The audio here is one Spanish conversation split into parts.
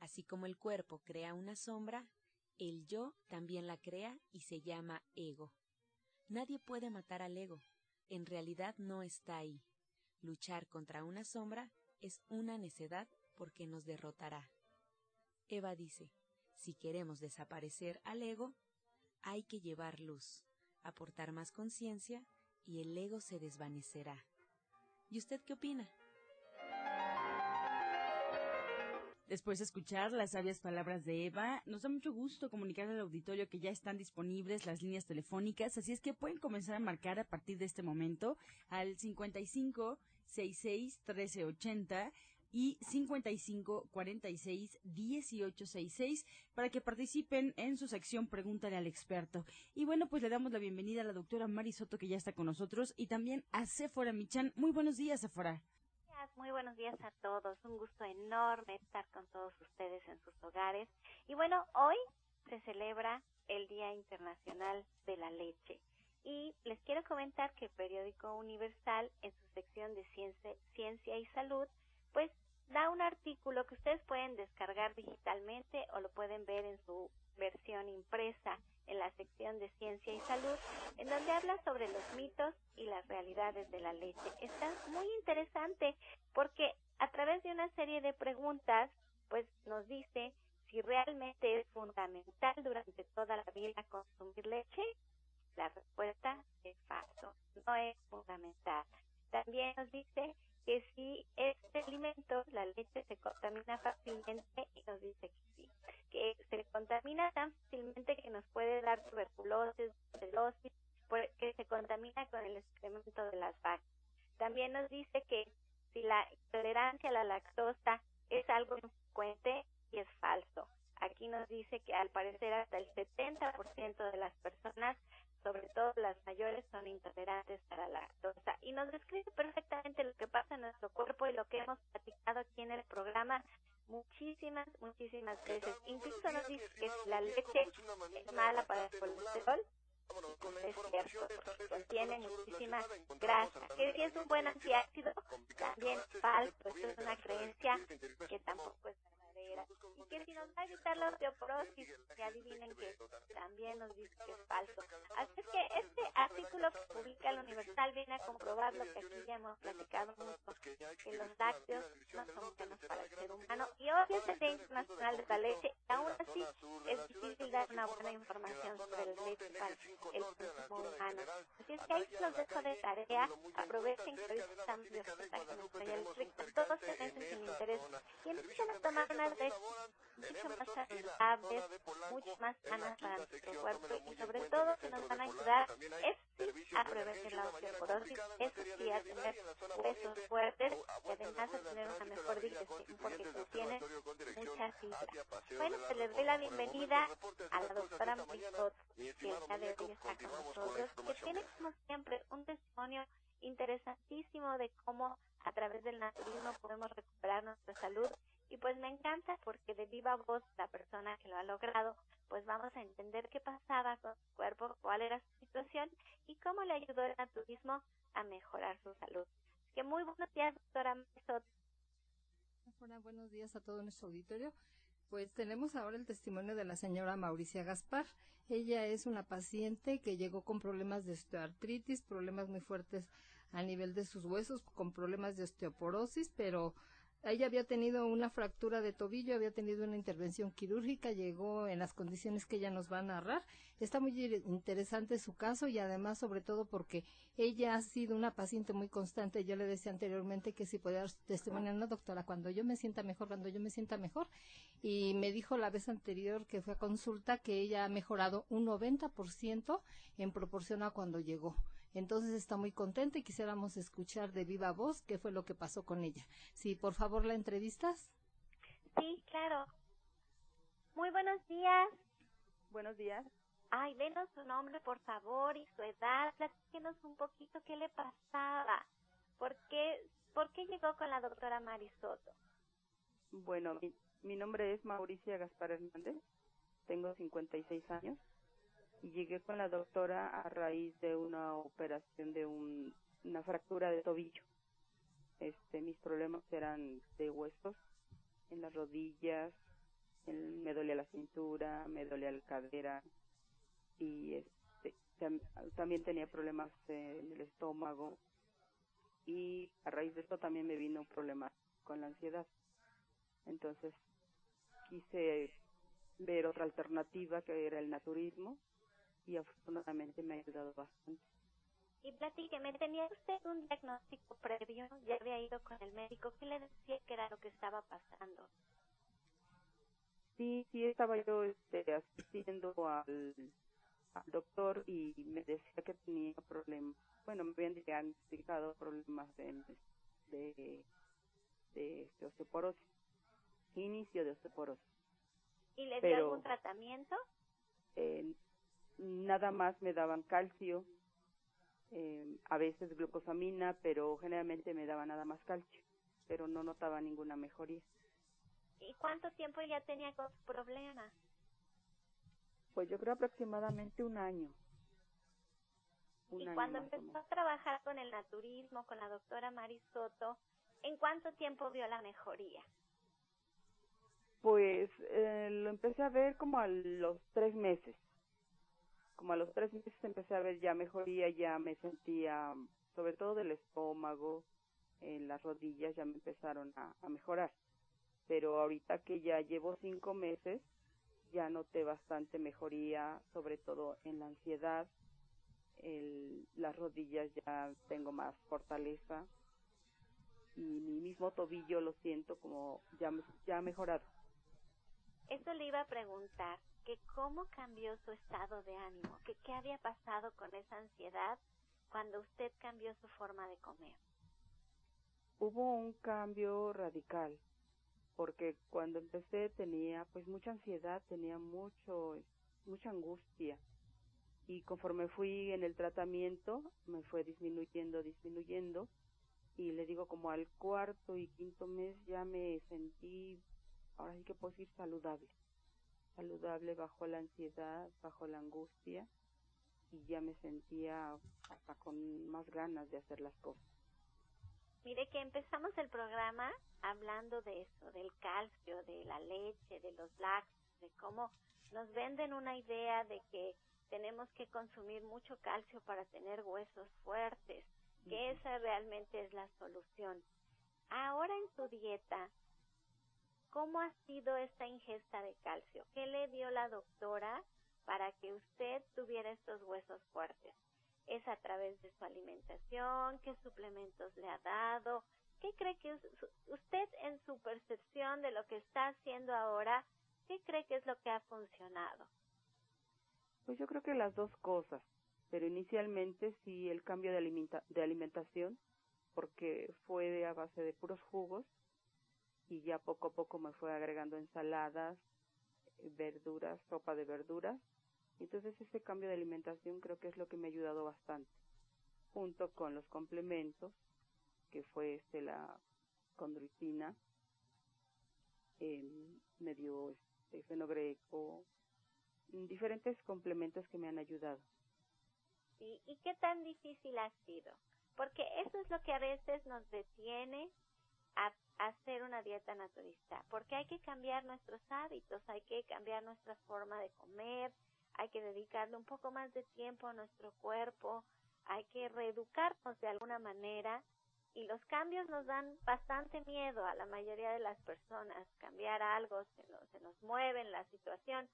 Así como el cuerpo crea una sombra, el yo también la crea y se llama ego. Nadie puede matar al ego. En realidad no está ahí. Luchar contra una sombra es una necedad porque nos derrotará. Eva dice, si queremos desaparecer al ego, hay que llevar luz, aportar más conciencia y el ego se desvanecerá. ¿Y usted qué opina? Después de escuchar las sabias palabras de Eva, nos da mucho gusto comunicar al auditorio que ya están disponibles las líneas telefónicas, así es que pueden comenzar a marcar a partir de este momento al 55 66 1380 y 55 46 18 66 para que participen en su sección Pregúntale al experto. Y bueno, pues le damos la bienvenida a la doctora Mari Soto que ya está con nosotros y también a Sephora Michan. Muy buenos días, Sephora. Muy buenos días a todos. Un gusto enorme estar con todos ustedes en sus hogares. Y bueno, hoy se celebra el Día Internacional de la Leche. Y les quiero comentar que el periódico Universal, en su sección de ciencia, y salud, pues da un artículo que ustedes pueden descargar digitalmente o lo pueden ver en su versión impresa en la sección de ciencia y salud, en donde habla sobre los mitos y las realidades de la leche. Está muy interesante porque a través de una serie de preguntas, pues nos dice si realmente es fundamental durante toda la vida consumir leche. La respuesta es falso, no es fundamental. También nos dice que si este alimento, la leche, se contamina fácilmente y nos dice que sí, que se contamina tan fácilmente que nos puede dar tuberculosis, celosis, porque se contamina con el excremento de las vacas. También nos dice que si la intolerancia a la lactosa es algo infrecuente y es falso. Aquí nos dice que al parecer hasta el 70% de las personas sobre todo las mayores, son intolerantes a la lactosa. Y nos describe perfectamente lo que pasa en nuestro cuerpo y lo que hemos platicado aquí en el programa muchísimas, muchísimas veces. Incluso nos dice que la leche es mala para el colesterol. Es cierto, porque contiene muchísima grasa. Que si es un buen antiácido, también falso. Esto es una creencia que tampoco es Y que si nos va a evitar la osteoporosis, que adivinen que también nos dice que es falso. Así es que este artículo que publica el Universal viene a comprobar lo que aquí ya hemos platicado mucho, que los lácteos no son buenos para el ser humano. Y hoy es el Día Internacional de la Leche, y aún así es difícil dar una buena información sobre la leche para el consumo humano. Así es que ahí los dejo de tarea, aprovechen que ahorita estamos de hospitalaje eléctrico, todos se meses sin interés, y empiecen a tomar unas mucho más saludables, mucho más sanas para nuestro cuerpo y sobre todo que nos van a ayudar es a prevenir la osteoporosis, es sí a tener huesos fuertes y además a tener una mejor digestión porque contiene mucha fibra. Bueno, pues les doy la bienvenida a la doctora Marisot, que el día de hoy está con nosotros, que tiene como siempre un testimonio interesantísimo de cómo a través del naturismo podemos recuperar nuestra salud y pues me encanta porque de viva voz la persona que lo ha logrado, pues vamos a entender qué pasaba con su cuerpo, cuál era su situación y cómo le ayudó el naturismo a mejorar su salud. Que muy buenos días, doctora. Hola, buenos días a todo nuestro auditorio. Pues tenemos ahora el testimonio de la señora Mauricia Gaspar. Ella es una paciente que llegó con problemas de osteoartritis, problemas muy fuertes a nivel de sus huesos, con problemas de osteoporosis, pero ella había tenido una fractura de tobillo, había tenido una intervención quirúrgica, llegó en las condiciones que ella nos va a narrar. Está muy interesante su caso y además sobre todo porque ella ha sido una paciente muy constante. Yo le decía anteriormente que si podía dar testimonio una doctora cuando yo me sienta mejor, cuando yo me sienta mejor. Y me dijo la vez anterior que fue a consulta que ella ha mejorado un 90% en proporción a cuando llegó. Entonces está muy contenta y quisiéramos escuchar de viva voz qué fue lo que pasó con ella. Sí, por favor, la entrevistas. Sí, claro. Muy buenos días. Buenos días. Ay, denos su nombre, por favor, y su edad. Platíquenos un poquito qué le pasaba. ¿Por qué, por qué llegó con la doctora Marisoto? Bueno, mi, mi nombre es Mauricia Gaspar Hernández. Tengo 56 años llegué con la doctora a raíz de una operación de un, una fractura de tobillo. Este, mis problemas eran de huesos en las rodillas, me dolía la cintura, me dolía la cadera y este, también tenía problemas en el estómago y a raíz de esto también me vino un problema con la ansiedad. Entonces quise ver otra alternativa que era el naturismo y afortunadamente me ha ayudado bastante. Y platíqueme, ¿tenía usted un diagnóstico previo? ¿Ya había ido con el médico? ¿Qué le decía que era lo que estaba pasando? Sí, sí, estaba yo este, asistiendo al, doctor y me decía que tenía problemas. Bueno, me habían diagnosticado problemas de, de, de, osteoporosis, inicio de osteoporosis. ¿Y le dio algún tratamiento? Eh, nada más me daban calcio, eh, a veces glucosamina, pero generalmente me daban nada más calcio, pero no notaba ninguna mejoría. ¿Y cuánto tiempo ya tenía con problemas? Pues yo creo aproximadamente un año. y cuando empezó a trabajar con el naturismo, con la doctora Marisoto, ¿en cuánto tiempo vio la mejoría? Pues eh, lo empecé a ver como a los tres meses como a los tres meses empecé a ver ya mejoría, ya me sentía, sobre todo del estómago, en las rodillas ya me empezaron a, mejorar. Pero ahorita que ya llevo cinco meses, ya noté bastante mejoría, sobre todo en la ansiedad, el, las rodillas ya tengo más fortaleza y mi mismo tobillo lo siento como ya, ya ha mejorado. Eso le iba a preguntar que cómo cambió su estado de ánimo, que qué había pasado con esa ansiedad cuando usted cambió su forma de comer. Hubo un cambio radical, porque cuando empecé tenía pues mucha ansiedad, tenía mucho mucha angustia y conforme fui en el tratamiento me fue disminuyendo, disminuyendo y le digo como al cuarto y quinto mes ya me sentí, ahora sí que puedo decir saludable saludable bajo la ansiedad, bajo la angustia y ya me sentía hasta con más ganas de hacer las cosas. Mire que empezamos el programa hablando de eso, del calcio, de la leche, de los lácteos, de cómo nos venden una idea de que tenemos que consumir mucho calcio para tener huesos fuertes, que esa realmente es la solución. Ahora en su dieta, ¿Cómo ha sido esta ingesta de calcio? ¿Qué le dio la doctora para que usted tuviera estos huesos fuertes? ¿Es a través de su alimentación? ¿Qué suplementos le ha dado? ¿Qué cree que usted en su percepción de lo que está haciendo ahora, qué cree que es lo que ha funcionado? Pues yo creo que las dos cosas, pero inicialmente sí el cambio de, de alimentación, porque fue a base de puros jugos y ya poco a poco me fue agregando ensaladas, verduras, sopa de verduras. Entonces ese cambio de alimentación creo que es lo que me ha ayudado bastante, junto con los complementos, que fue este la condroitina, eh, medio este, fenogreco, diferentes complementos que me han ayudado. ¿Y, ¿Y qué tan difícil ha sido? Porque eso es lo que a veces nos detiene a hacer una dieta naturista, porque hay que cambiar nuestros hábitos, hay que cambiar nuestra forma de comer, hay que dedicarle un poco más de tiempo a nuestro cuerpo, hay que reeducarnos de alguna manera y los cambios nos dan bastante miedo a la mayoría de las personas. Cambiar algo se nos, se nos mueve en la situación,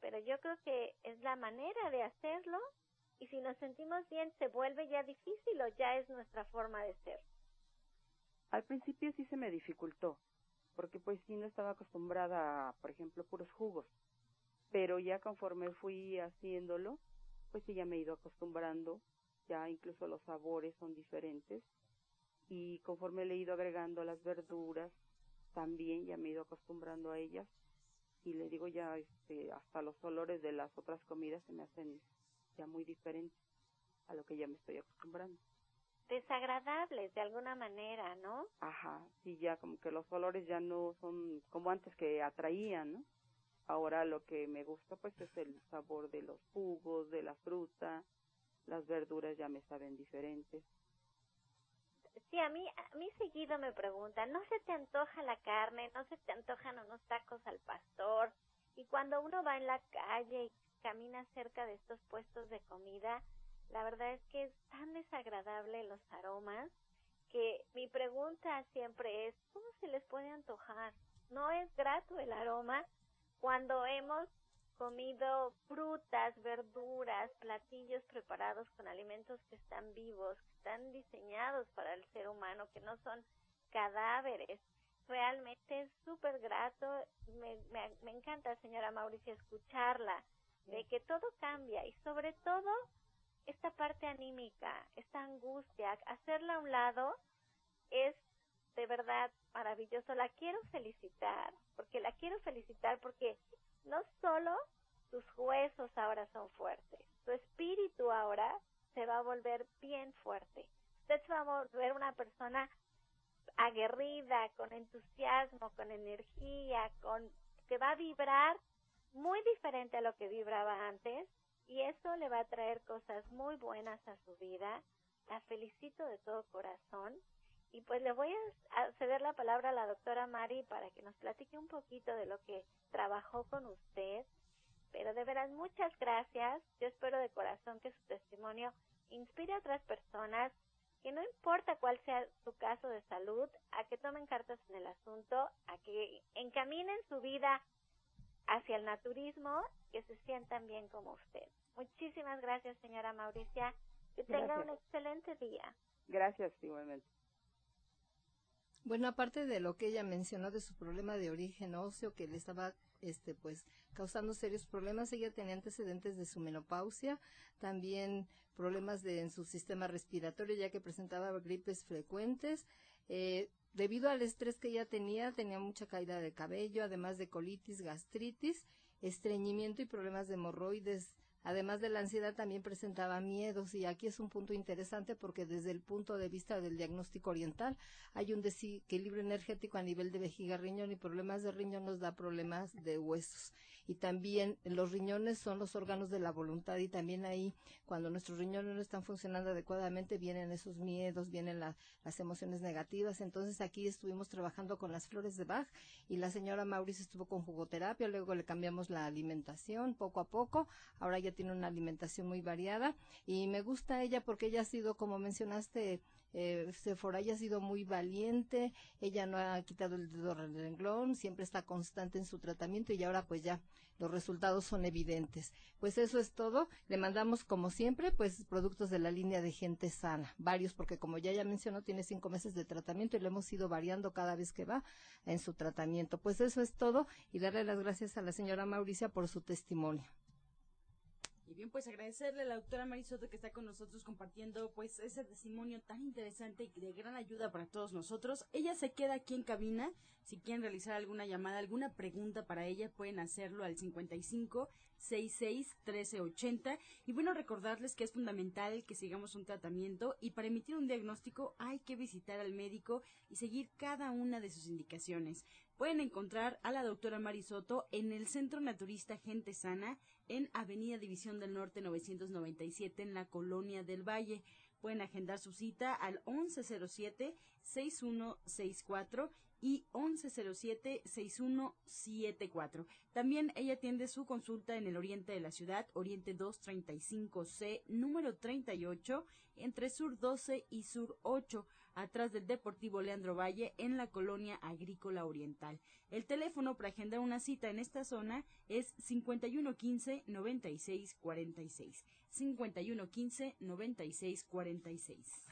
pero yo creo que es la manera de hacerlo y si nos sentimos bien se vuelve ya difícil o ya es nuestra forma de ser. Al principio sí se me dificultó, porque pues sí no estaba acostumbrada a, por ejemplo, puros jugos, pero ya conforme fui haciéndolo, pues sí ya me he ido acostumbrando, ya incluso los sabores son diferentes y conforme le he ido agregando las verduras, también ya me he ido acostumbrando a ellas y le digo ya este hasta los olores de las otras comidas se me hacen ya muy diferentes a lo que ya me estoy acostumbrando. Desagradables de alguna manera, ¿no? Ajá, sí, ya como que los olores ya no son como antes que atraían, ¿no? Ahora lo que me gusta pues es el sabor de los jugos, de la fruta, las verduras ya me saben diferentes. Sí, a mí, a mí seguido me preguntan, ¿no se te antoja la carne? ¿No se te antojan unos tacos al pastor? Y cuando uno va en la calle y camina cerca de estos puestos de comida, la verdad es que es tan desagradable los aromas que mi pregunta siempre es, ¿cómo se les puede antojar? ¿No es grato el aroma cuando hemos comido frutas, verduras, platillos preparados con alimentos que están vivos, que están diseñados para el ser humano, que no son cadáveres. Realmente es súper grato. Me, me, me encanta, señora Mauricia, escucharla, de que todo cambia y sobre todo esta parte anímica, esta angustia, hacerla a un lado es de verdad maravilloso. La quiero felicitar, porque la quiero felicitar porque no solo sus huesos ahora son fuertes, su espíritu ahora se va a volver bien fuerte. Usted se va a volver una persona aguerrida, con entusiasmo, con energía, con que va a vibrar muy diferente a lo que vibraba antes y eso le va a traer cosas muy buenas a su vida. La felicito de todo corazón y pues le voy a ceder la palabra a la doctora Mari para que nos platique un poquito de lo que trabajó con usted. Pero de veras, muchas gracias. Yo espero de corazón que su testimonio inspire a otras personas, que no importa cuál sea su caso de salud, a que tomen cartas en el asunto, a que encaminen su vida hacia el naturismo, que se sientan bien como usted. Muchísimas gracias, señora Mauricia. Que tenga un excelente día. Gracias, igualmente. Bueno, aparte de lo que ella mencionó de su problema de origen óseo que le estaba este pues causando serios problemas, ella tenía antecedentes de su menopausia, también problemas de en su sistema respiratorio ya que presentaba gripes frecuentes, eh, debido al estrés que ella tenía, tenía mucha caída de cabello, además de colitis, gastritis, estreñimiento y problemas de hemorroides. Además de la ansiedad también presentaba miedos. Y aquí es un punto interesante porque desde el punto de vista del diagnóstico oriental hay un desequilibrio energético a nivel de vejiga riñón y problemas de riñón nos da problemas de huesos y también los riñones son los órganos de la voluntad y también ahí cuando nuestros riñones no están funcionando adecuadamente vienen esos miedos, vienen las emociones negativas. Entonces aquí estuvimos trabajando con las flores de Bach y la señora Maurice estuvo con jugoterapia, luego le cambiamos la alimentación poco a poco. Ahora ya tiene una alimentación muy variada y me gusta ella porque ella ha sido, como mencionaste, eh, Sephora ha sido muy valiente, ella no ha quitado el dedo del renglón, siempre está constante en su tratamiento y ahora pues ya los resultados son evidentes. Pues eso es todo. Le mandamos como siempre pues productos de la línea de gente sana, varios porque como ya ya mencionó tiene cinco meses de tratamiento y lo hemos ido variando cada vez que va en su tratamiento. Pues eso es todo y darle las gracias a la señora Mauricia por su testimonio. Bien, pues agradecerle a la doctora Marisoto que está con nosotros compartiendo pues ese testimonio tan interesante y de gran ayuda para todos nosotros. Ella se queda aquí en cabina. Si quieren realizar alguna llamada, alguna pregunta para ella, pueden hacerlo al 55 66 1380. Y bueno, recordarles que es fundamental que sigamos un tratamiento y para emitir un diagnóstico hay que visitar al médico y seguir cada una de sus indicaciones. Pueden encontrar a la doctora Marisoto en el Centro Naturista Gente Sana en Avenida División del Norte 997 en la Colonia del Valle. Pueden agendar su cita al 1107-6164 y 1107-6174. También ella atiende su consulta en el oriente de la ciudad, Oriente 235C, número 38, entre Sur 12 y Sur 8, atrás del Deportivo Leandro Valle, en la colonia agrícola oriental. El teléfono para agendar una cita en esta zona es 5115-9646. 5115-9646.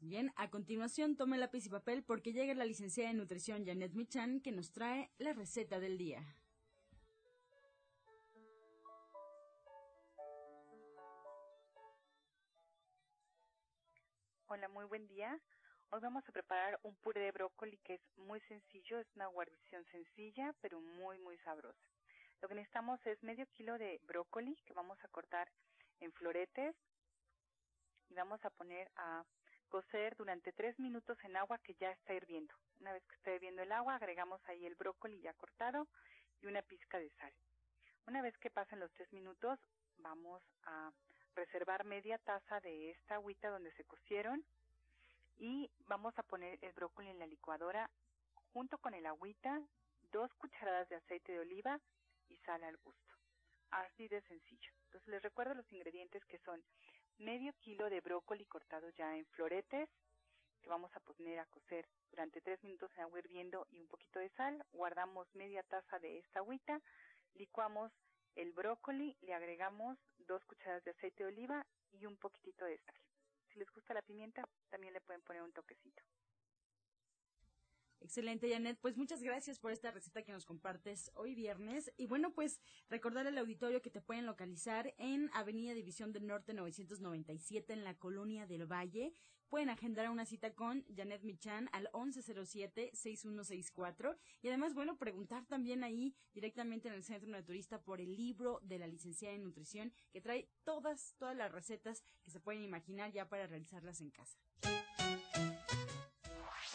Bien, a continuación tome lápiz y papel porque llega la licenciada en nutrición Janet Michan que nos trae la receta del día. Hola, muy buen día. Hoy vamos a preparar un puré de brócoli que es muy sencillo, es una guarnición sencilla, pero muy, muy sabrosa. Lo que necesitamos es medio kilo de brócoli que vamos a cortar en floretes y vamos a poner a cocer durante tres minutos en agua que ya está hirviendo. Una vez que esté hirviendo el agua, agregamos ahí el brócoli ya cortado y una pizca de sal. Una vez que pasen los tres minutos, vamos a reservar media taza de esta agüita donde se cocieron y vamos a poner el brócoli en la licuadora junto con el agüita, dos cucharadas de aceite de oliva y sal al gusto. Así de sencillo. Entonces les recuerdo los ingredientes que son medio kilo de brócoli cortado ya en floretes que vamos a poner a cocer durante tres minutos en agua hirviendo y un poquito de sal. Guardamos media taza de esta agüita, licuamos el brócoli, le agregamos dos cucharadas de aceite de oliva y un poquitito de sal. Si les gusta la pimienta, también le pueden poner un toquecito. Excelente, Janet. Pues muchas gracias por esta receta que nos compartes hoy viernes. Y bueno, pues recordar al auditorio que te pueden localizar en Avenida División del Norte 997 en la Colonia del Valle. Pueden agendar una cita con Janet Michan al 1107-6164. Y además, bueno, preguntar también ahí directamente en el Centro Naturista por el libro de la licenciada en nutrición que trae todas, todas las recetas que se pueden imaginar ya para realizarlas en casa.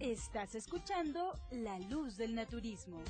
Estás escuchando La Luz del Naturismo.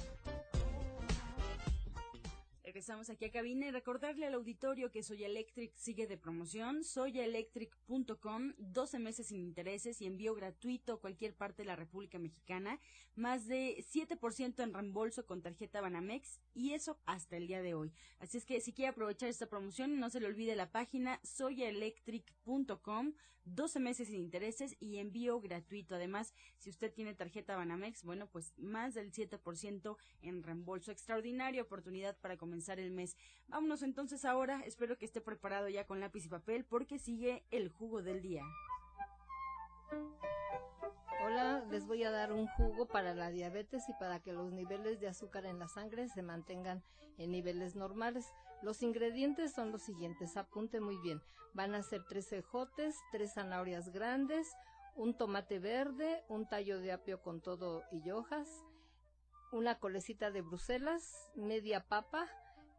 Regresamos aquí a cabina y recordarle al auditorio que Soya Electric sigue de promoción. Soyaelectric.com, 12 meses sin intereses y envío gratuito a cualquier parte de la República Mexicana. Más de 7% en reembolso con tarjeta Banamex y eso hasta el día de hoy. Así es que si quiere aprovechar esta promoción, no se le olvide la página soyaelectric.com, 12 meses sin intereses y envío gratuito. Además, si usted tiene tarjeta Banamex, bueno, pues más del 7% en reembolso. Extraordinaria oportunidad para comenzar el mes. Vámonos entonces ahora. Espero que esté preparado ya con lápiz y papel porque sigue el jugo del día. Hola, les voy a dar un jugo para la diabetes y para que los niveles de azúcar en la sangre se mantengan en niveles normales. Los ingredientes son los siguientes, apunte muy bien. Van a ser tres ejotes, tres zanahorias grandes, un tomate verde, un tallo de apio con todo y hojas, una colecita de Bruselas, media papa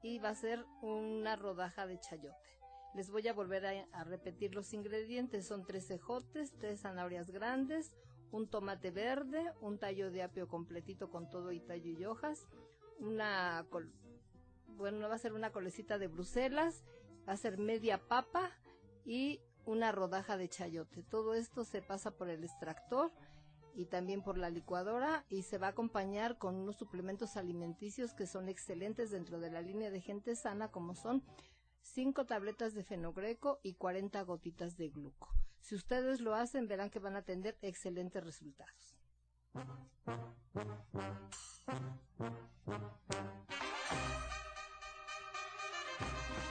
y va a ser una rodaja de chayote. Les voy a volver a, repetir los ingredientes. Son tres ejotes, tres zanahorias grandes, un tomate verde, un tallo de apio completito con todo y tallo y hojas, una, col bueno, va a ser una colecita de Bruselas, va a ser media papa y una rodaja de chayote. Todo esto se pasa por el extractor y también por la licuadora y se va a acompañar con unos suplementos alimenticios que son excelentes dentro de la línea de gente sana como son 5 tabletas de fenogreco y 40 gotitas de gluco. Si ustedes lo hacen, verán que van a tener excelentes resultados.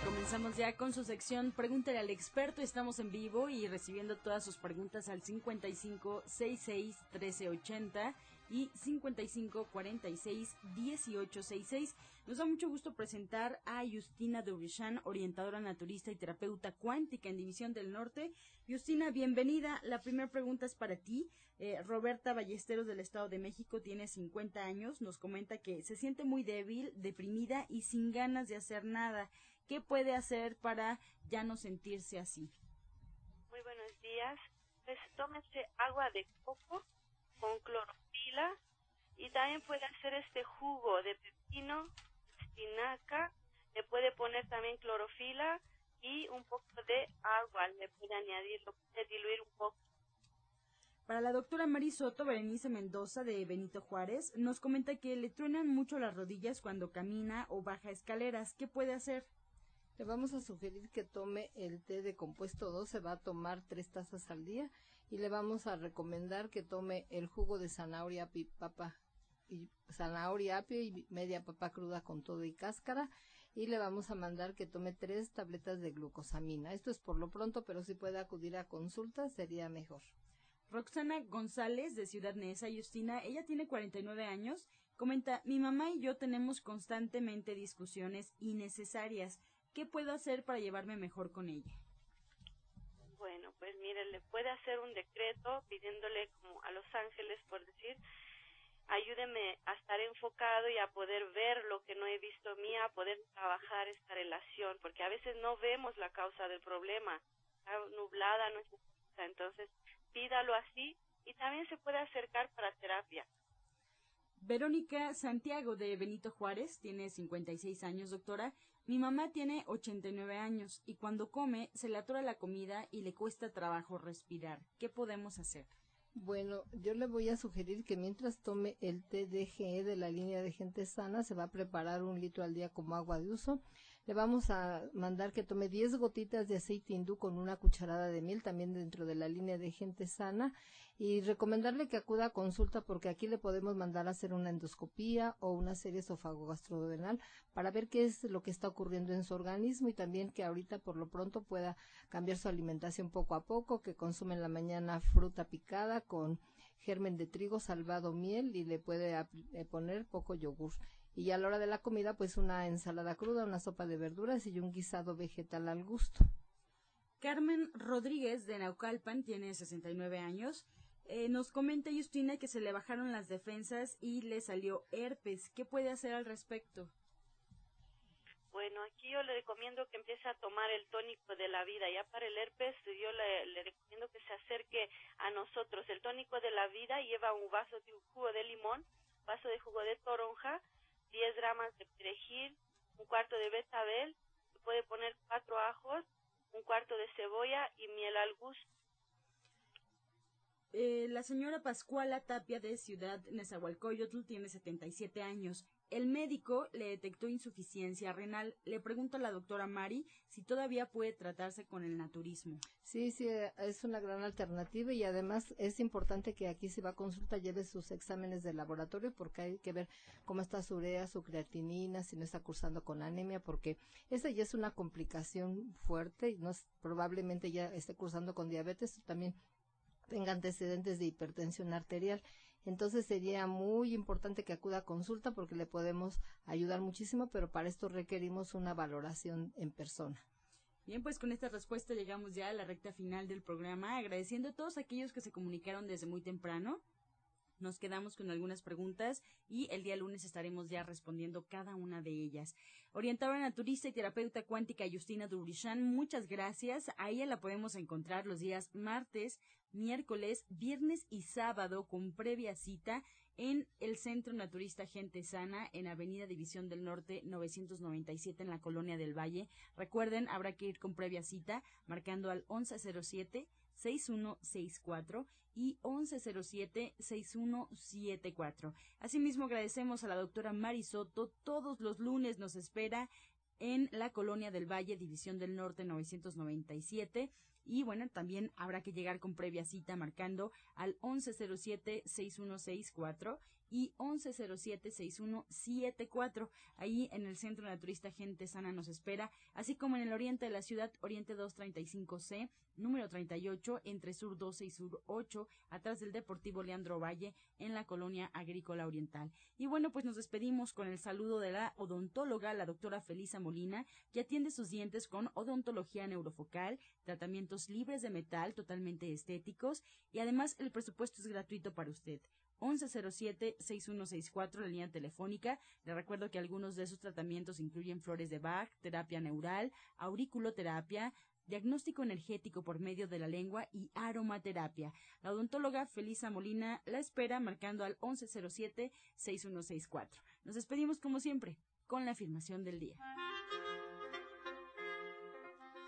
Comenzamos ya con su sección Pregúntale al experto. Estamos en vivo y recibiendo todas sus preguntas al 55 66 1380 y 55 46 1866. Nos da mucho gusto presentar a Justina Durishan, orientadora naturista y terapeuta cuántica en División del Norte. Justina, bienvenida. La primera pregunta es para ti. Eh, Roberta Ballesteros del Estado de México tiene 50 años. Nos comenta que se siente muy débil, deprimida y sin ganas de hacer nada. ¿Qué puede hacer para ya no sentirse así? Muy buenos días. Pues tómese agua de coco con y también puede hacer este jugo de pepino, espinaca, le puede poner también clorofila y un poco de agua, le puede añadir, lo puede diluir un poco. Para la doctora Marisoto Berenice Mendoza de Benito Juárez, nos comenta que le truenan mucho las rodillas cuando camina o baja escaleras. ¿Qué puede hacer? Le vamos a sugerir que tome el té de compuesto 2, se va a tomar tres tazas al día y le vamos a recomendar que tome el jugo de zanahoria papa y zanahoria apio y media papa cruda con todo y cáscara y le vamos a mandar que tome tres tabletas de glucosamina. Esto es por lo pronto, pero si puede acudir a consulta sería mejor. Roxana González de Ciudad Neza, Justina, ella tiene 49 años, comenta, mi mamá y yo tenemos constantemente discusiones innecesarias. ¿Qué puedo hacer para llevarme mejor con ella? Mire, le puede hacer un decreto pidiéndole como a los ángeles, por decir, ayúdeme a estar enfocado y a poder ver lo que no he visto mía, a poder trabajar esta relación, porque a veces no vemos la causa del problema, está nublada nuestra entonces pídalo así y también se puede acercar para terapia. Verónica Santiago de Benito Juárez tiene 56 años, doctora. Mi mamá tiene 89 años y cuando come se le atora la comida y le cuesta trabajo respirar. ¿Qué podemos hacer? Bueno, yo le voy a sugerir que mientras tome el TDGE de la línea de gente sana, se va a preparar un litro al día como agua de uso le vamos a mandar que tome 10 gotitas de aceite hindú con una cucharada de miel, también dentro de la línea de gente sana, y recomendarle que acuda a consulta porque aquí le podemos mandar a hacer una endoscopía o una serie esofagogastrodenal para ver qué es lo que está ocurriendo en su organismo y también que ahorita por lo pronto pueda cambiar su alimentación poco a poco, que consume en la mañana fruta picada con germen de trigo, salvado miel y le puede eh, poner poco yogur y a la hora de la comida pues una ensalada cruda, una sopa de verduras y un guisado vegetal al gusto. Carmen Rodríguez de Naucalpan tiene 69 años. Eh, nos comenta Justina que se le bajaron las defensas y le salió herpes. ¿Qué puede hacer al respecto? Bueno, aquí yo le recomiendo que empiece a tomar el tónico de la vida. Ya para el herpes, yo le, recomiendo que se acerque a nosotros. El tónico de la vida lleva un vaso de jugo de limón, vaso de jugo de toronja, 10 gramos de perejil, un cuarto de betabel, se puede poner cuatro ajos, un cuarto de cebolla y miel al gusto. Eh, la señora Pascuala Tapia de Ciudad Nezahualcóyotl tiene 77 años. El médico le detectó insuficiencia renal. Le pregunto a la doctora Mari si todavía puede tratarse con el naturismo. Sí, sí, es una gran alternativa y además es importante que aquí si va a consulta lleve sus exámenes de laboratorio porque hay que ver cómo está su urea, su creatinina, si no está cursando con anemia, porque esa ya es una complicación fuerte y no es, probablemente ya esté cursando con diabetes, también tenga antecedentes de hipertensión arterial. Entonces sería muy importante que acuda a consulta porque le podemos ayudar muchísimo, pero para esto requerimos una valoración en persona. Bien, pues con esta respuesta llegamos ya a la recta final del programa, agradeciendo a todos aquellos que se comunicaron desde muy temprano. Nos quedamos con algunas preguntas y el día lunes estaremos ya respondiendo cada una de ellas. Orientadora naturista y terapeuta cuántica Justina Durishan, muchas gracias. A ella la podemos encontrar los días martes, miércoles, viernes y sábado con previa cita en el Centro Naturista Gente Sana en Avenida División del Norte 997 en la Colonia del Valle. Recuerden, habrá que ir con previa cita marcando al 1107 6164 y 1107-6174. Asimismo, agradecemos a la doctora Marisoto. Todos los lunes nos espera en la Colonia del Valle, División del Norte 997. Y bueno, también habrá que llegar con previa cita marcando al 1107-6164 y 1107-6174. Ahí en el Centro Naturista Gente Sana nos espera, así como en el oriente de la ciudad, Oriente 235C, número 38, entre Sur 12 y Sur 8, atrás del Deportivo Leandro Valle, en la Colonia Agrícola Oriental. Y bueno, pues nos despedimos con el saludo de la odontóloga, la doctora Felisa Molina, que atiende sus dientes con odontología neurofocal, tratamientos libres de metal, totalmente estéticos, y además el presupuesto es gratuito para usted. 1107-6164, la línea telefónica. Le recuerdo que algunos de esos tratamientos incluyen flores de Bach, terapia neural, auriculoterapia, diagnóstico energético por medio de la lengua y aromaterapia. La odontóloga Felisa Molina la espera marcando al 1107-6164. Nos despedimos como siempre con la afirmación del día.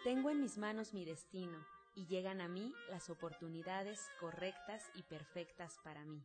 Tengo en mis manos mi destino y llegan a mí las oportunidades correctas y perfectas para mí.